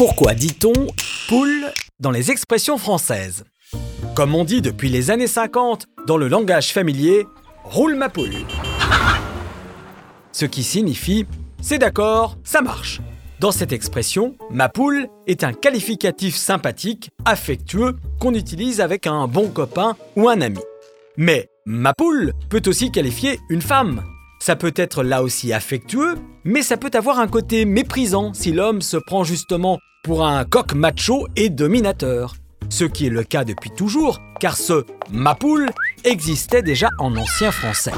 Pourquoi dit-on poule dans les expressions françaises? Comme on dit depuis les années 50 dans le langage familier, roule ma poule. Ce qui signifie c'est d'accord, ça marche. Dans cette expression, ma poule est un qualificatif sympathique, affectueux, qu'on utilise avec un bon copain ou un ami. Mais ma poule peut aussi qualifier une femme. Ça peut être là aussi affectueux, mais ça peut avoir un côté méprisant si l'homme se prend justement pour un coq macho et dominateur. Ce qui est le cas depuis toujours, car ce ma poule existait déjà en ancien français.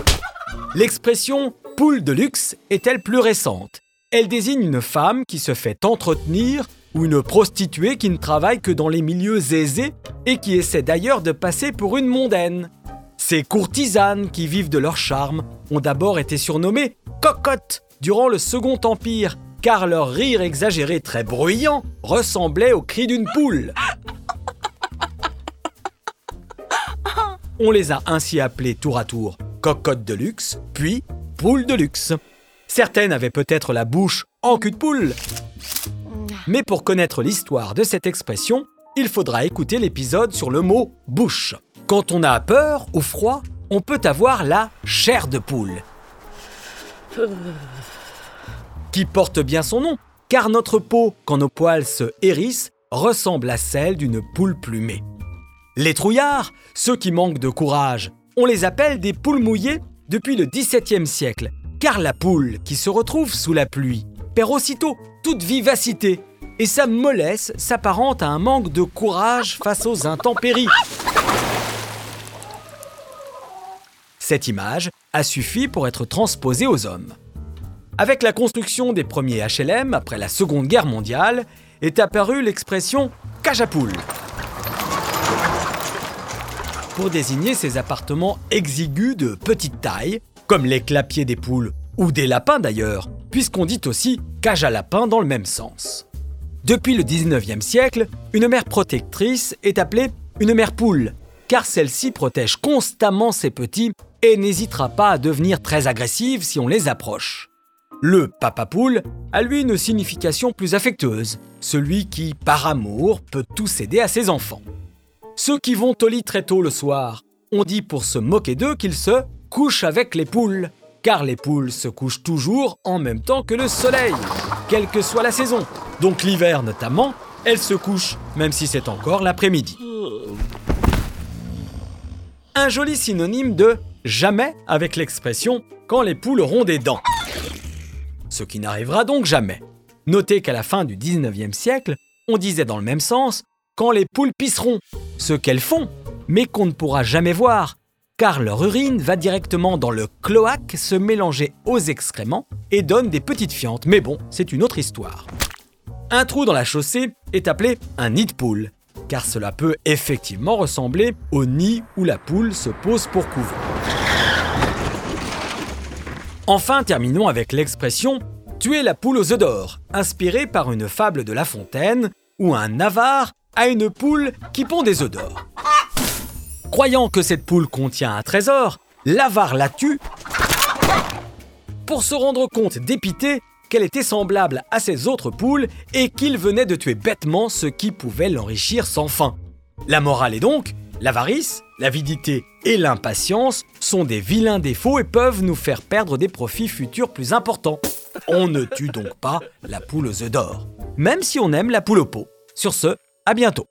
L'expression poule de luxe est-elle plus récente? Elle désigne une femme qui se fait entretenir ou une prostituée qui ne travaille que dans les milieux aisés et qui essaie d'ailleurs de passer pour une mondaine. Ces courtisanes qui vivent de leur charme ont d'abord été surnommées cocottes durant le Second Empire, car leur rire exagéré très bruyant ressemblait au cri d'une poule. On les a ainsi appelées tour à tour cocottes de luxe, puis poules de luxe. Certaines avaient peut-être la bouche en cul de poule. Mais pour connaître l'histoire de cette expression, il faudra écouter l'épisode sur le mot bouche. Quand on a peur ou froid, on peut avoir la chair de poule. Qui porte bien son nom, car notre peau, quand nos poils se hérissent, ressemble à celle d'une poule plumée. Les trouillards, ceux qui manquent de courage, on les appelle des poules mouillées depuis le XVIIe siècle, car la poule qui se retrouve sous la pluie perd aussitôt toute vivacité et sa mollesse s'apparente à un manque de courage face aux intempéries. Cette image a suffi pour être transposée aux hommes. Avec la construction des premiers HLM après la Seconde Guerre mondiale, est apparue l'expression cage à poules pour désigner ces appartements exigus de petite taille, comme les clapiers des poules ou des lapins d'ailleurs, puisqu'on dit aussi cage à lapin dans le même sens. Depuis le 19e siècle, une mère protectrice est appelée une mère poule, car celle-ci protège constamment ses petits et n'hésitera pas à devenir très agressive si on les approche. Le papa poule a lui une signification plus affectueuse, celui qui, par amour, peut tout céder à ses enfants. Ceux qui vont au lit très tôt le soir, on dit pour se moquer d'eux qu'ils se couchent avec les poules, car les poules se couchent toujours en même temps que le soleil, quelle que soit la saison. Donc l'hiver notamment, elles se couchent, même si c'est encore l'après-midi. Un joli synonyme de jamais avec l'expression quand les poules auront des dents. Ce qui n'arrivera donc jamais. Notez qu'à la fin du 19e siècle, on disait dans le même sens quand les poules pisseront, ce qu'elles font, mais qu'on ne pourra jamais voir, car leur urine va directement dans le cloaque se mélanger aux excréments et donne des petites fientes. Mais bon, c'est une autre histoire. Un trou dans la chaussée est appelé un nid de poule, car cela peut effectivement ressembler au nid où la poule se pose pour couver. Enfin, terminons avec l'expression tuer la poule aux œufs d'or, inspirée par une fable de La Fontaine, où un avare à une poule qui pond des œufs d'or. Croyant que cette poule contient un trésor, l'avare la tue pour se rendre compte dépité qu'elle était semblable à ses autres poules et qu'il venait de tuer bêtement ce qui pouvait l'enrichir sans fin. La morale est donc, l'avarice, l'avidité et l'impatience sont des vilains défauts et peuvent nous faire perdre des profits futurs plus importants. On ne tue donc pas la poule aux œufs d'or, même si on aime la poule au pot. Sur ce, à bientôt